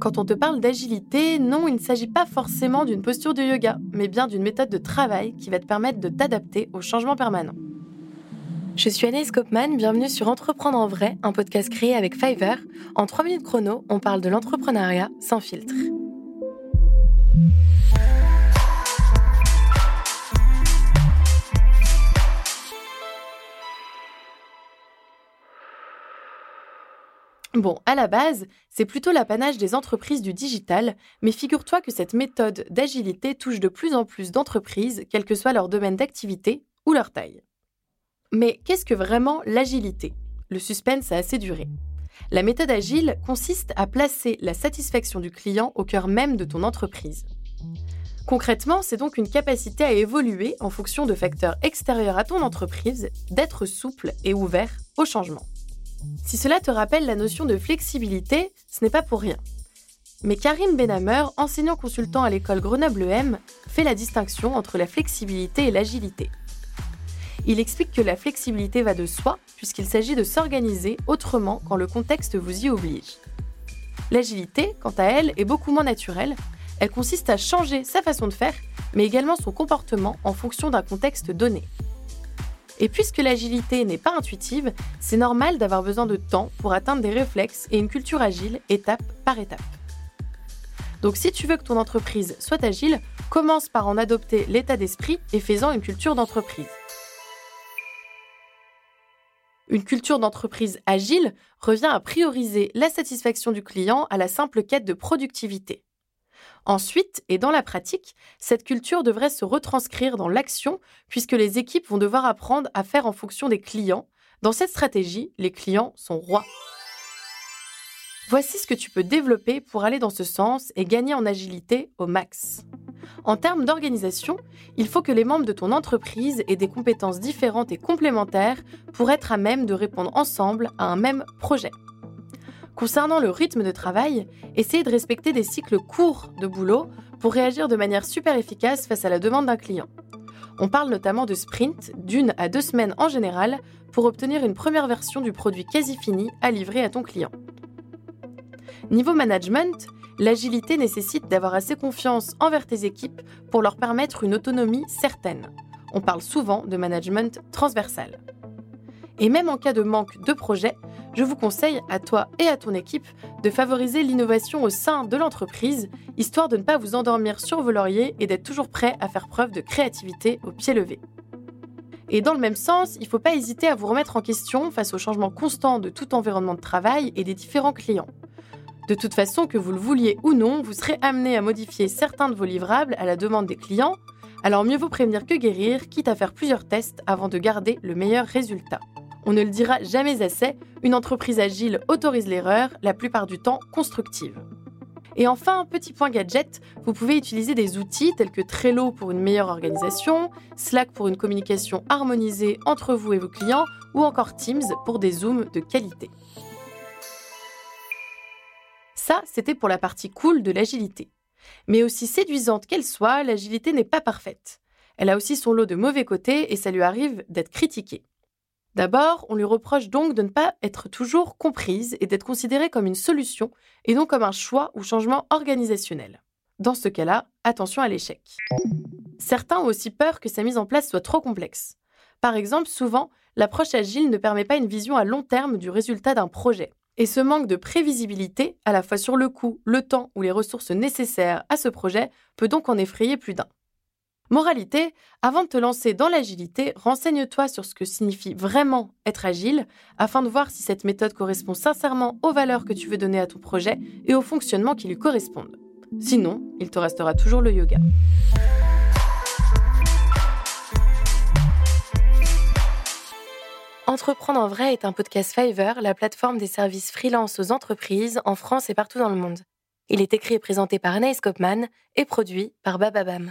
Quand on te parle d'agilité, non, il ne s'agit pas forcément d'une posture de yoga, mais bien d'une méthode de travail qui va te permettre de t'adapter aux changements permanents. Je suis Anaïs Kopman, bienvenue sur Entreprendre en vrai, un podcast créé avec Fiverr. En 3 minutes chrono, on parle de l'entrepreneuriat sans filtre. Bon, à la base, c'est plutôt l'apanage des entreprises du digital, mais figure-toi que cette méthode d'agilité touche de plus en plus d'entreprises, quel que soit leur domaine d'activité ou leur taille. Mais qu'est-ce que vraiment l'agilité? Le suspense a assez duré. La méthode agile consiste à placer la satisfaction du client au cœur même de ton entreprise. Concrètement, c'est donc une capacité à évoluer en fonction de facteurs extérieurs à ton entreprise, d'être souple et ouvert au changement. Si cela te rappelle la notion de flexibilité, ce n'est pas pour rien. Mais Karim Benhamer, enseignant consultant à l'école Grenoble-M, fait la distinction entre la flexibilité et l'agilité. Il explique que la flexibilité va de soi, puisqu'il s'agit de s'organiser autrement quand le contexte vous y oblige. L'agilité, quant à elle, est beaucoup moins naturelle. Elle consiste à changer sa façon de faire, mais également son comportement en fonction d'un contexte donné. Et puisque l'agilité n'est pas intuitive, c'est normal d'avoir besoin de temps pour atteindre des réflexes et une culture agile étape par étape. Donc si tu veux que ton entreprise soit agile, commence par en adopter l'état d'esprit et fais-en une culture d'entreprise. Une culture d'entreprise agile revient à prioriser la satisfaction du client à la simple quête de productivité. Ensuite, et dans la pratique, cette culture devrait se retranscrire dans l'action puisque les équipes vont devoir apprendre à faire en fonction des clients. Dans cette stratégie, les clients sont rois. Voici ce que tu peux développer pour aller dans ce sens et gagner en agilité au max. En termes d'organisation, il faut que les membres de ton entreprise aient des compétences différentes et complémentaires pour être à même de répondre ensemble à un même projet. Concernant le rythme de travail, essayez de respecter des cycles courts de boulot pour réagir de manière super efficace face à la demande d'un client. On parle notamment de sprint d'une à deux semaines en général pour obtenir une première version du produit quasi fini à livrer à ton client. Niveau management, l'agilité nécessite d'avoir assez confiance envers tes équipes pour leur permettre une autonomie certaine. On parle souvent de management transversal. Et même en cas de manque de projet, je vous conseille à toi et à ton équipe de favoriser l'innovation au sein de l'entreprise, histoire de ne pas vous endormir sur vos lauriers et d'être toujours prêt à faire preuve de créativité au pied levé. Et dans le même sens, il ne faut pas hésiter à vous remettre en question face au changement constant de tout environnement de travail et des différents clients. De toute façon, que vous le vouliez ou non, vous serez amené à modifier certains de vos livrables à la demande des clients, alors mieux vaut prévenir que guérir, quitte à faire plusieurs tests avant de garder le meilleur résultat. On ne le dira jamais assez, une entreprise agile autorise l'erreur, la plupart du temps constructive. Et enfin, petit point gadget, vous pouvez utiliser des outils tels que Trello pour une meilleure organisation, Slack pour une communication harmonisée entre vous et vos clients, ou encore Teams pour des zooms de qualité. Ça, c'était pour la partie cool de l'agilité. Mais aussi séduisante qu'elle soit, l'agilité n'est pas parfaite. Elle a aussi son lot de mauvais côtés et ça lui arrive d'être critiquée. D'abord, on lui reproche donc de ne pas être toujours comprise et d'être considérée comme une solution et non comme un choix ou changement organisationnel. Dans ce cas-là, attention à l'échec. Certains ont aussi peur que sa mise en place soit trop complexe. Par exemple, souvent, l'approche agile ne permet pas une vision à long terme du résultat d'un projet. Et ce manque de prévisibilité, à la fois sur le coût, le temps ou les ressources nécessaires à ce projet, peut donc en effrayer plus d'un. Moralité, avant de te lancer dans l'agilité, renseigne-toi sur ce que signifie vraiment être agile afin de voir si cette méthode correspond sincèrement aux valeurs que tu veux donner à ton projet et au fonctionnement qui lui correspondent. Sinon, il te restera toujours le yoga. Entreprendre en vrai est un podcast Fiverr, la plateforme des services freelance aux entreprises en France et partout dans le monde. Il est écrit et présenté par Anaïs Kopman et produit par Bababam.